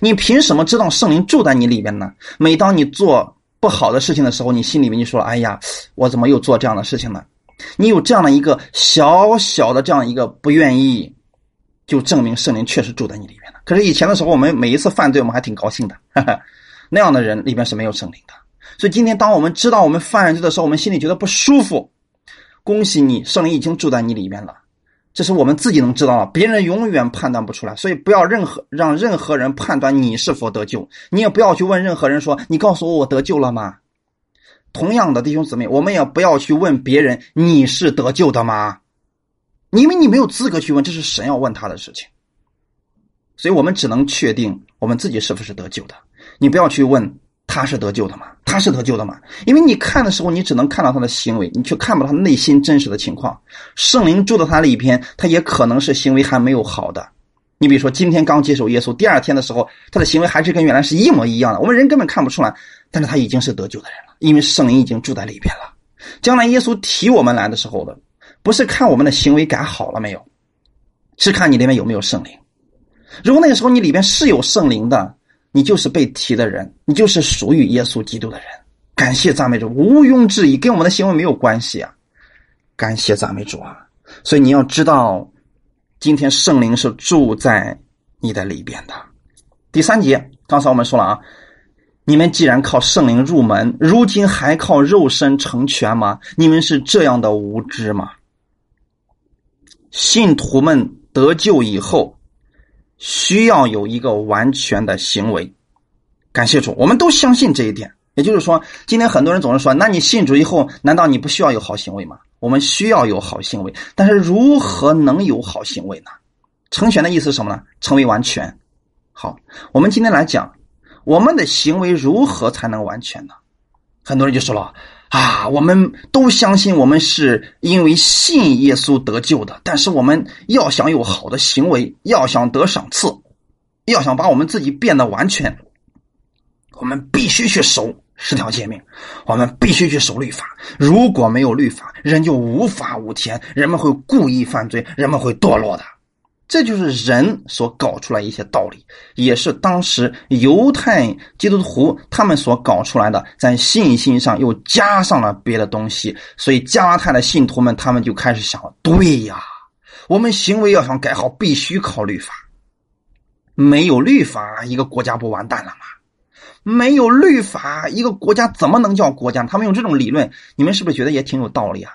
你凭什么知道圣灵住在你里边呢？每当你做不好的事情的时候，你心里面就说：“哎呀，我怎么又做这样的事情呢？”你有这样的一个小小的这样一个不愿意，就证明圣灵确实住在你里边了。可是以前的时候，我们每一次犯罪，我们还挺高兴的。哈哈那样的人里边是没有圣灵的。所以今天，当我们知道我们犯罪的时候，我们心里觉得不舒服。恭喜你，圣灵已经住在你里边了。这是我们自己能知道的，别人永远判断不出来，所以不要任何让任何人判断你是否得救，你也不要去问任何人说：“你告诉我我得救了吗？”同样的，弟兄姊妹，我们也不要去问别人：“你是得救的吗？”因为你没有资格去问，这是神要问他的事情，所以我们只能确定我们自己是不是得救的。你不要去问。他是得救的吗？他是得救的吗？因为你看的时候，你只能看到他的行为，你却看不到他内心真实的情况。圣灵住到他里边，他也可能是行为还没有好的。你比如说，今天刚接受耶稣，第二天的时候，他的行为还是跟原来是一模一样的。我们人根本看不出来，但是他已经是得救的人了，因为圣灵已经住在里边了。将来耶稣提我们来的时候的，不是看我们的行为改好了没有，是看你里面有没有圣灵。如果那个时候你里边是有圣灵的。你就是被提的人，你就是属于耶稣基督的人。感谢赞美主，毋庸置疑，跟我们的行为没有关系啊！感谢赞美主啊！所以你要知道，今天圣灵是住在你的里边的。第三节，刚才我们说了啊，你们既然靠圣灵入门，如今还靠肉身成全吗？你们是这样的无知吗？信徒们得救以后。需要有一个完全的行为，感谢主，我们都相信这一点。也就是说，今天很多人总是说：“那你信主以后，难道你不需要有好行为吗？”我们需要有好行为，但是如何能有好行为呢？成全的意思是什么呢？成为完全。好，我们今天来讲，我们的行为如何才能完全呢？很多人就说了。啊，我们都相信我们是因为信耶稣得救的，但是我们要想有好的行为，要想得赏赐，要想把我们自己变得完全，我们必须去守十条诫命，我们必须去守律法。如果没有律法，人就无法无天，人们会故意犯罪，人们会堕落的。这就是人所搞出来一些道理，也是当时犹太基督徒他们所搞出来的，在信心上又加上了别的东西，所以加拉太的信徒们他们就开始想：对呀，我们行为要想改好，必须靠律法。没有律法，一个国家不完蛋了吗？没有律法，一个国家怎么能叫国家？他们用这种理论，你们是不是觉得也挺有道理啊？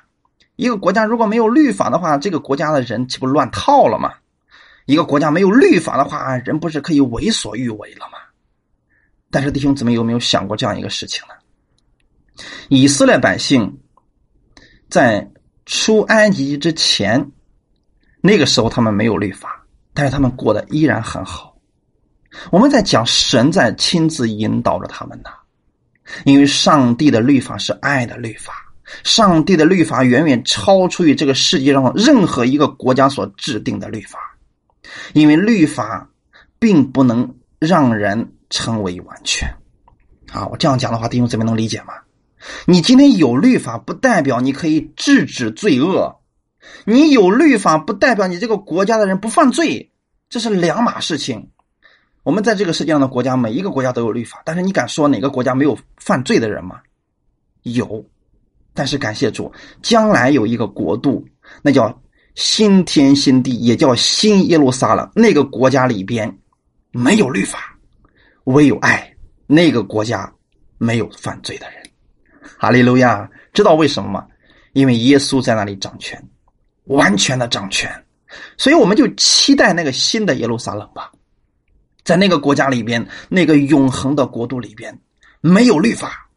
一个国家如果没有律法的话，这个国家的人岂不乱套了吗？一个国家没有律法的话，人不是可以为所欲为了吗？但是弟兄姊妹有没有想过这样一个事情呢？以色列百姓在出埃及之前，那个时候他们没有律法，但是他们过得依然很好。我们在讲神在亲自引导着他们呢，因为上帝的律法是爱的律法，上帝的律法远远超出于这个世界上任何一个国家所制定的律法，因为律法并不能让人成为完全。啊，我这样讲的话，弟兄姊妹能理解吗？你今天有律法，不代表你可以制止罪恶；你有律法，不代表你这个国家的人不犯罪，这是两码事情。我们在这个世界上的国家，每一个国家都有律法，但是你敢说哪个国家没有犯罪的人吗？有，但是感谢主，将来有一个国度，那叫新天新地，也叫新耶路撒冷。那个国家里边没有律法，唯有爱。那个国家没有犯罪的人。哈利路亚！知道为什么吗？因为耶稣在那里掌权，完全的掌权。所以我们就期待那个新的耶路撒冷吧。在那个国家里边，那个永恒的国度里边，没有律法，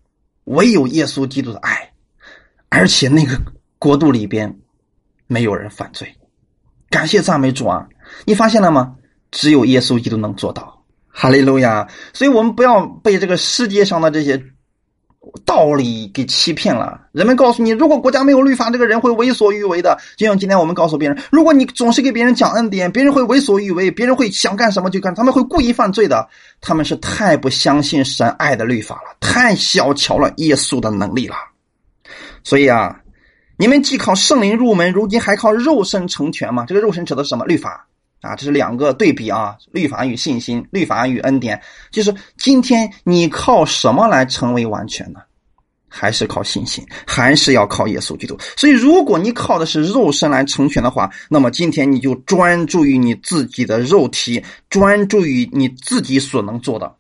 唯有耶稣基督的爱，而且那个国度里边没有人犯罪。感谢赞美主啊！你发现了吗？只有耶稣基督能做到。哈利路亚！所以我们不要被这个世界上的这些。道理给欺骗了人们，告诉你，如果国家没有律法，这个人会为所欲为的。就像今天我们告诉别人，如果你总是给别人讲恩典，别人会为所欲为，别人会想干什么就干，他们会故意犯罪的。他们是太不相信神爱的律法了，太小瞧了耶稣的能力了。所以啊，你们既靠圣灵入门，如今还靠肉身成全吗？这个肉身指的是什么？律法。啊，这是两个对比啊，律法与信心，律法与恩典。就是今天你靠什么来成为完全呢？还是靠信心，还是要靠耶稣基督？所以，如果你靠的是肉身来成全的话，那么今天你就专注于你自己的肉体，专注于你自己所能做的，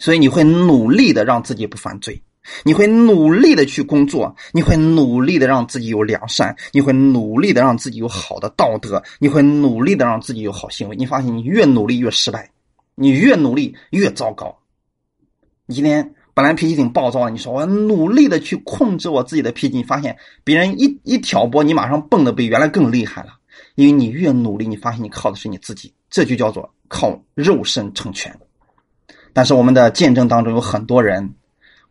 所以你会努力的让自己不犯罪。你会努力的去工作，你会努力的让自己有良善，你会努力的让自己有好的道德，你会努力的让自己有好行为。你发现你越努力越失败，你越努力越糟糕。你今天本来脾气挺暴躁的，你说我努力的去控制我自己的脾气，你发现别人一一挑拨，你马上蹦的比原来更厉害了。因为你越努力，你发现你靠的是你自己，这就叫做靠肉身成全。但是我们的见证当中有很多人。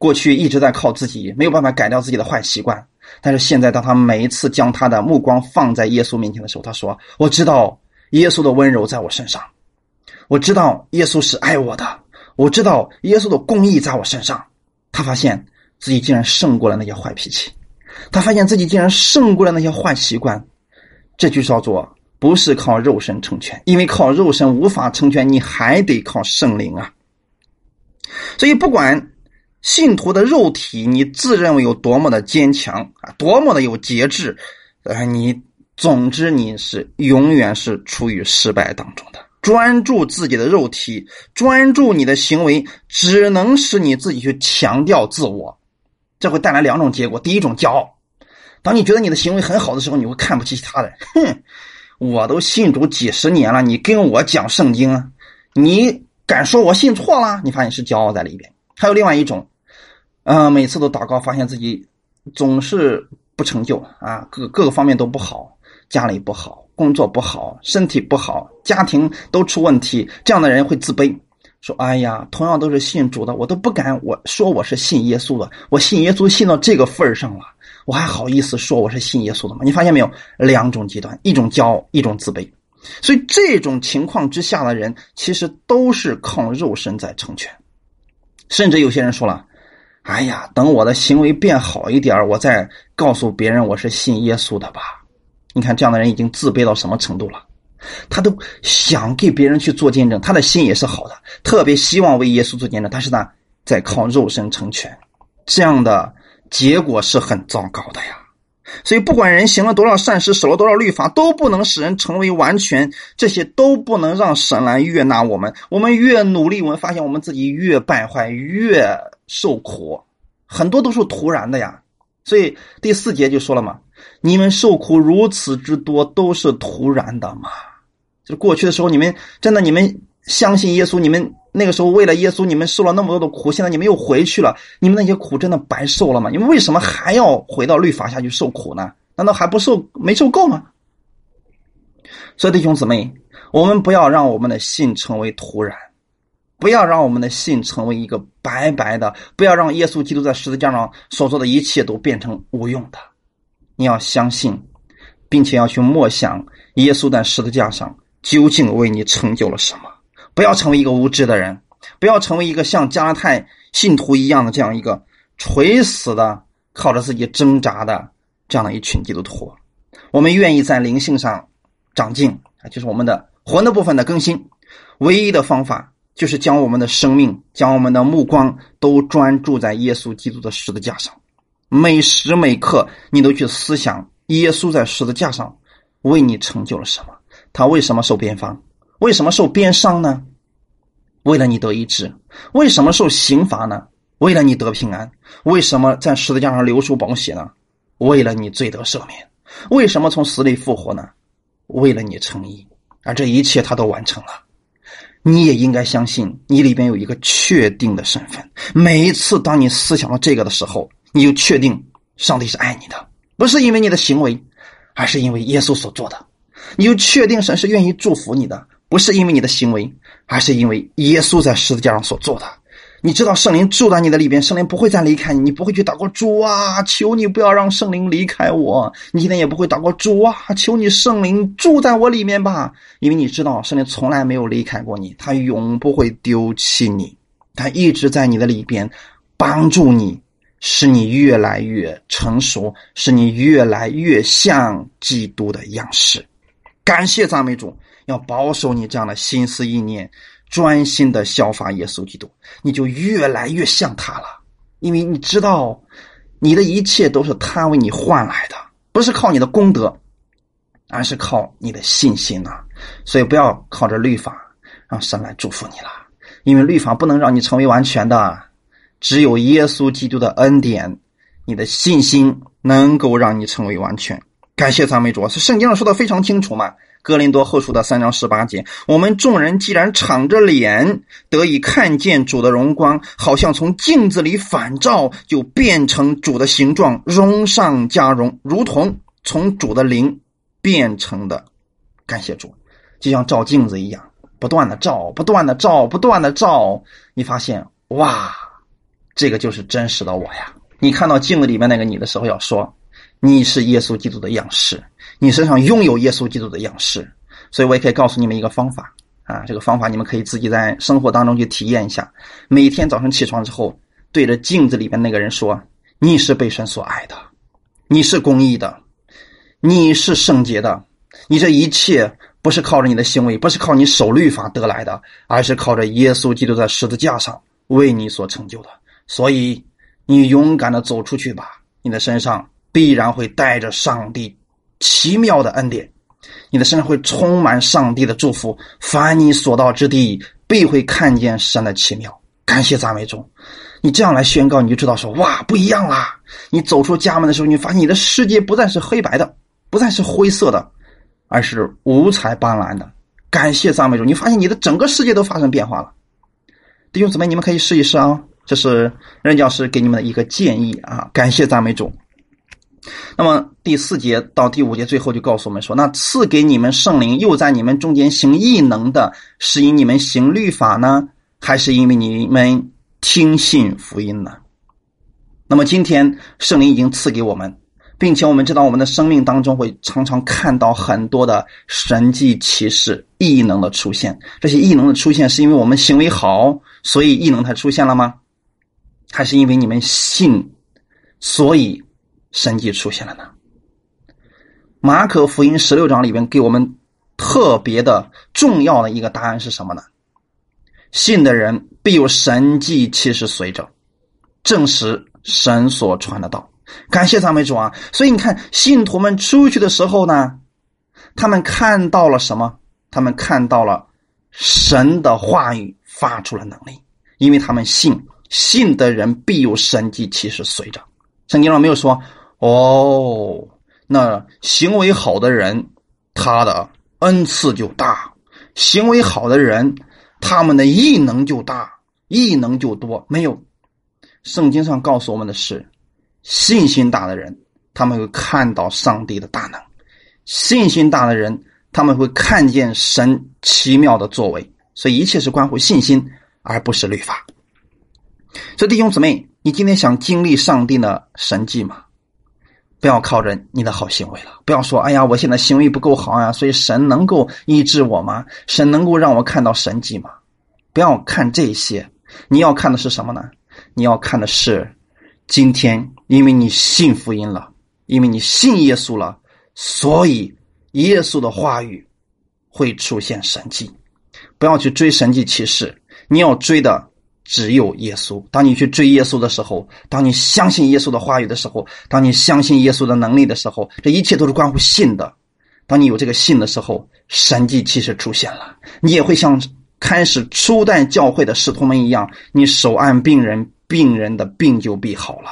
过去一直在靠自己，没有办法改掉自己的坏习惯。但是现在，当他每一次将他的目光放在耶稣面前的时候，他说：“我知道耶稣的温柔在我身上，我知道耶稣是爱我的，我知道耶稣的公义在我身上。”他发现自己竟然胜过了那些坏脾气，他发现自己竟然胜过了那些坏习惯。这就叫做不是靠肉身成全，因为靠肉身无法成全，你还得靠圣灵啊。所以不管。信徒的肉体，你自认为有多么的坚强啊，多么的有节制，呃，你总之你是永远是处于失败当中的。专注自己的肉体，专注你的行为，只能使你自己去强调自我，这会带来两种结果。第一种骄傲，当你觉得你的行为很好的时候，你会看不起其他人。哼，我都信主几十年了，你跟我讲圣经，你敢说我信错了？你发现是骄傲在里边。还有另外一种。嗯，每次都祷告，发现自己总是不成就啊，各各个方面都不好，家里不好，工作不好，身体不好，家庭都出问题。这样的人会自卑，说：“哎呀，同样都是信主的，我都不敢我说我是信耶稣的，我信耶稣信到这个份儿上了，我还好意思说我是信耶稣的吗？”你发现没有？两种极端，一种骄傲，一种自卑。所以这种情况之下的人，其实都是靠肉身在成全，甚至有些人说了。哎呀，等我的行为变好一点我再告诉别人我是信耶稣的吧。你看，这样的人已经自卑到什么程度了？他都想给别人去做见证，他的心也是好的，特别希望为耶稣做见证。但是呢，在靠肉身成全，这样的结果是很糟糕的呀。所以，不管人行了多少善事，守了多少律法，都不能使人成为完全，这些都不能让神来悦纳我们。我们越努力，我们发现我们自己越败坏，越。受苦，很多都是突然的呀，所以第四节就说了嘛，你们受苦如此之多，都是突然的嘛。就是过去的时候，你们真的你们相信耶稣，你们那个时候为了耶稣，你们受了那么多的苦，现在你们又回去了，你们那些苦真的白受了吗？你们为什么还要回到律法下去受苦呢？难道还不受没受够吗？所以弟兄姊妹，我们不要让我们的信成为土壤，不要让我们的信成为一个白白的，不要让耶稣基督在十字架上所做的一切都变成无用的。你要相信，并且要去默想耶稣在十字架上。究竟为你成就了什么？不要成为一个无知的人，不要成为一个像加拉太信徒一样的这样一个垂死的、靠着自己挣扎的这样的一群基督徒。我们愿意在灵性上长进啊，就是我们的魂的部分的更新。唯一的方法就是将我们的生命、将我们的目光都专注在耶稣基督的十字架上，每时每刻你都去思想耶稣在十字架上为你成就了什么。他为什么受边防？为什么受鞭伤呢？为了你得医治。为什么受刑罚呢？为了你得平安。为什么在十字架上流出宝血呢？为了你罪得赦免。为什么从死里复活呢？为了你成义。而这一切他都完成了。你也应该相信，你里边有一个确定的身份。每一次当你思想到这个的时候，你就确定上帝是爱你的，不是因为你的行为，而是因为耶稣所做的。你就确定神是愿意祝福你的，不是因为你的行为，而是因为耶稣在十字架上所做的。你知道圣灵住在你的里边，圣灵不会再离开你，你不会去祷告主啊，求你不要让圣灵离开我。你今天也不会祷告主啊，求你圣灵住在我里面吧，因为你知道圣灵从来没有离开过你，他永不会丢弃你，他一直在你的里边帮助你，使你越来越成熟，使你越来越像基督的样式。感谢赞美主，要保守你这样的心思意念，专心的效法耶稣基督，你就越来越像他了。因为你知道，你的一切都是他为你换来的，不是靠你的功德，而是靠你的信心呐。所以不要靠着律法让神来祝福你了，因为律法不能让你成为完全的，只有耶稣基督的恩典，你的信心能够让你成为完全。感谢赞美主，是圣经上说的非常清楚嘛？哥林多后书的三章十八节，我们众人既然敞着脸得以看见主的荣光，好像从镜子里反照，就变成主的形状，荣上加荣，如同从主的灵变成的。感谢主，就像照镜子一样，不断的照，不断的照，不断的照，你发现哇，这个就是真实的我呀！你看到镜子里面那个你的时候，要说。你是耶稣基督的样式，你身上拥有耶稣基督的样式，所以我也可以告诉你们一个方法啊，这个方法你们可以自己在生活当中去体验一下。每天早上起床之后，对着镜子里面那个人说：“你是被神所爱的，你是公义的，你是圣洁的，你这一切不是靠着你的行为，不是靠你守律法得来的，而是靠着耶稣基督在十字架上为你所成就的。所以，你勇敢的走出去吧，你的身上。”必然会带着上帝奇妙的恩典，你的身上会充满上帝的祝福。凡你所到之地，必会看见神的奇妙。感谢赞美主，你这样来宣告，你就知道说哇，不一样啦！你走出家门的时候，你发现你的世界不再是黑白的，不再是灰色的，而是五彩斑斓的。感谢赞美主，你发现你的整个世界都发生变化了。弟兄姊妹，你们可以试一试啊，这是任教师给你们的一个建议啊。感谢赞美主。那么第四节到第五节最后就告诉我们说：“那赐给你们圣灵，又在你们中间行异能的，是因你们行律法呢，还是因为你们听信福音呢？”那么今天圣灵已经赐给我们，并且我们知道我们的生命当中会常常看到很多的神迹奇事、异能的出现。这些异能的出现是因为我们行为好，所以异能才出现了吗？还是因为你们信，所以？神迹出现了呢。马可福音十六章里边给我们特别的重要的一个答案是什么呢？信的人必有神迹其实随着，证实神所传的道。感谢赞美主啊！所以你看，信徒们出去的时候呢，他们看到了什么？他们看到了神的话语发出了能力，因为他们信，信的人必有神迹其实随着。圣经上没有说。哦，那行为好的人，他的恩赐就大；行为好的人，他们的异能就大，异能就多。没有，圣经上告诉我们的是，信心大的人，他们会看到上帝的大能；信心大的人，他们会看见神奇妙的作为。所以，一切是关乎信心，而不是律法。所以，弟兄姊妹，你今天想经历上帝的神迹吗？不要靠着你的好行为了，不要说：“哎呀，我现在行为不够好啊，所以神能够医治我吗？神能够让我看到神迹吗？”不要看这些，你要看的是什么呢？你要看的是今天，因为你信福音了，因为你信耶稣了，所以耶稣的话语会出现神迹。不要去追神迹奇事，你要追的。只有耶稣。当你去追耶稣的时候，当你相信耶稣的话语的时候，当你相信耶稣的能力的时候，这一切都是关乎信的。当你有这个信的时候，神迹其实出现了，你也会像开始初代教会的使徒们一样，你手按病人，病人的病就必好了。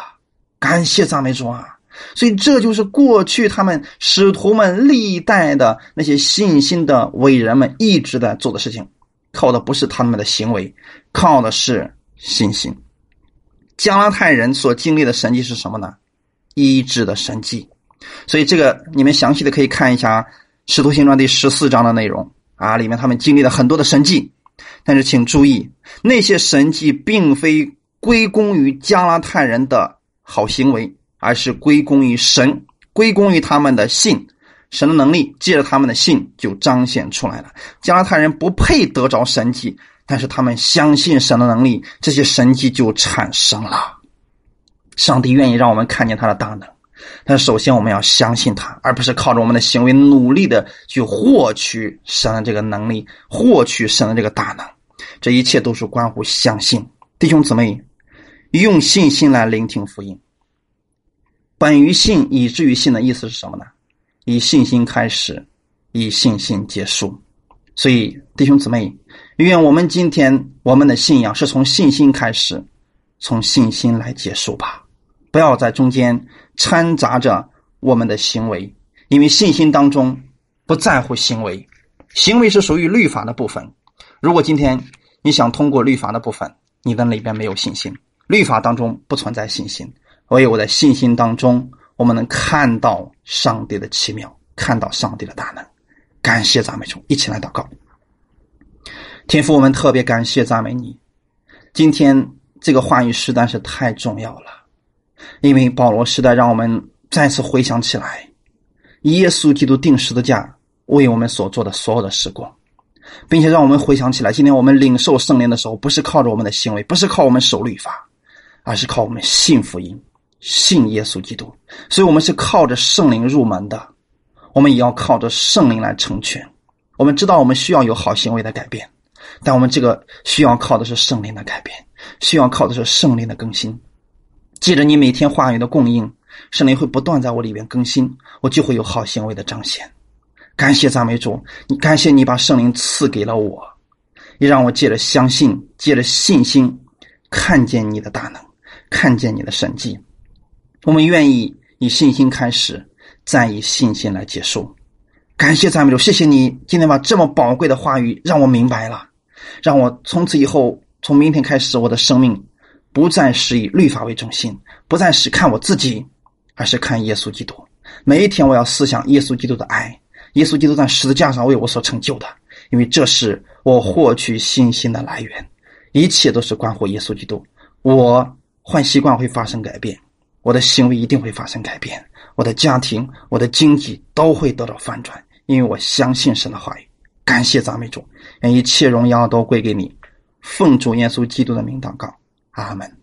感谢赞美主啊！所以这就是过去他们使徒们历代的那些信心的伟人们一直在做的事情。靠的不是他们的行为，靠的是信心。加拉太人所经历的神迹是什么呢？医治的神迹。所以这个你们详细的可以看一下《使徒行传》第十四章的内容啊，里面他们经历了很多的神迹。但是请注意，那些神迹并非归功于加拉太人的好行为，而是归功于神，归功于他们的信。神的能力借着他们的信就彰显出来了。加拉太人不配得着神迹，但是他们相信神的能力，这些神迹就产生了。上帝愿意让我们看见他的大能，但首先我们要相信他，而不是靠着我们的行为努力的去获取神的这个能力，获取神的这个大能。这一切都是关乎相信。弟兄姊妹，用信心来聆听福音。本于信，以至于信的意思是什么呢？以信心开始，以信心结束。所以，弟兄姊妹，愿我们今天我们的信仰是从信心开始，从信心来结束吧。不要在中间掺杂着我们的行为，因为信心当中不在乎行为，行为是属于律法的部分。如果今天你想通过律法的部分，你的里边没有信心，律法当中不存在信心。唯有我在信心当中。我们能看到上帝的奇妙，看到上帝的大能。感谢赞美主，一起来祷告。天父，我们特别感谢赞美你。今天这个话语实在是太重要了，因为保罗时代让我们再次回想起来，耶稣基督定十字架为我们所做的所有的时光，并且让我们回想起来，今天我们领受圣灵的时候，不是靠着我们的行为，不是靠我们守律法，而是靠我们信福音。信耶稣基督，所以我们是靠着圣灵入门的，我们也要靠着圣灵来成全。我们知道我们需要有好行为的改变，但我们这个需要靠的是圣灵的改变，需要靠的是圣灵的更新。记着你每天话语的供应，圣灵会不断在我里边更新，我就会有好行为的彰显。感谢赞美主，你感谢你把圣灵赐给了我，也让我借着相信，借着信心，看见你的大能，看见你的神迹。我们愿意以信心开始，再以信心来结束。感谢赞美主，谢谢你今天把这么宝贵的话语让我明白了，让我从此以后，从明天开始，我的生命不再是以律法为中心，不再是看我自己，而是看耶稣基督。每一天，我要思想耶稣基督的爱，耶稣基督在十字架上为我所成就的，因为这是我获取信心的来源。一切都是关乎耶稣基督。我坏习惯会发生改变。我的行为一定会发生改变，我的家庭、我的经济都会得到翻转，因为我相信神的话语。感谢赞美主，愿一切荣耀都归给你。奉主耶稣基督的名祷告，阿门。